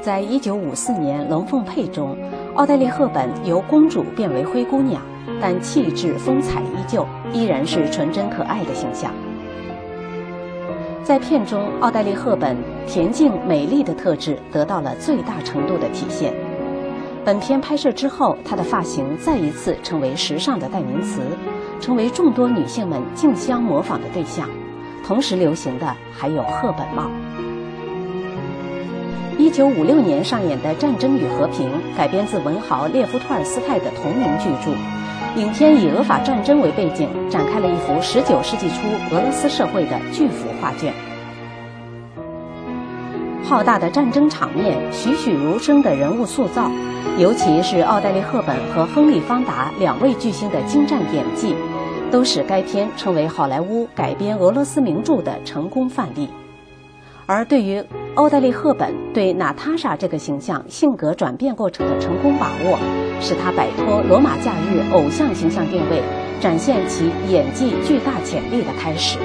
在一九五四年《龙凤配》中，奥黛丽·赫本由公主变为灰姑娘，但气质风采依旧，依然是纯真可爱的形象。在片中，奥黛丽·赫本恬静美丽的特质得到了最大程度的体现。本片拍摄之后，她的发型再一次成为时尚的代名词，成为众多女性们竞相模仿的对象。同时流行的还有赫本帽。一九五六年上演的《战争与和平》改编自文豪列夫·托尔斯泰的同名巨著。影片以俄法战争为背景，展开了一幅十九世纪初俄罗斯社会的巨幅画卷。浩大的战争场面，栩栩如生的人物塑造，尤其是奥黛丽·赫本和亨利·方达两位巨星的精湛演技。都使该片成为好莱坞改编俄罗斯名著的成功范例。而对于奥黛丽·赫本对娜塔莎这个形象性格转变过程的成功把握，使她摆脱罗马假日偶像形象定位，展现其演技巨大潜力的开始。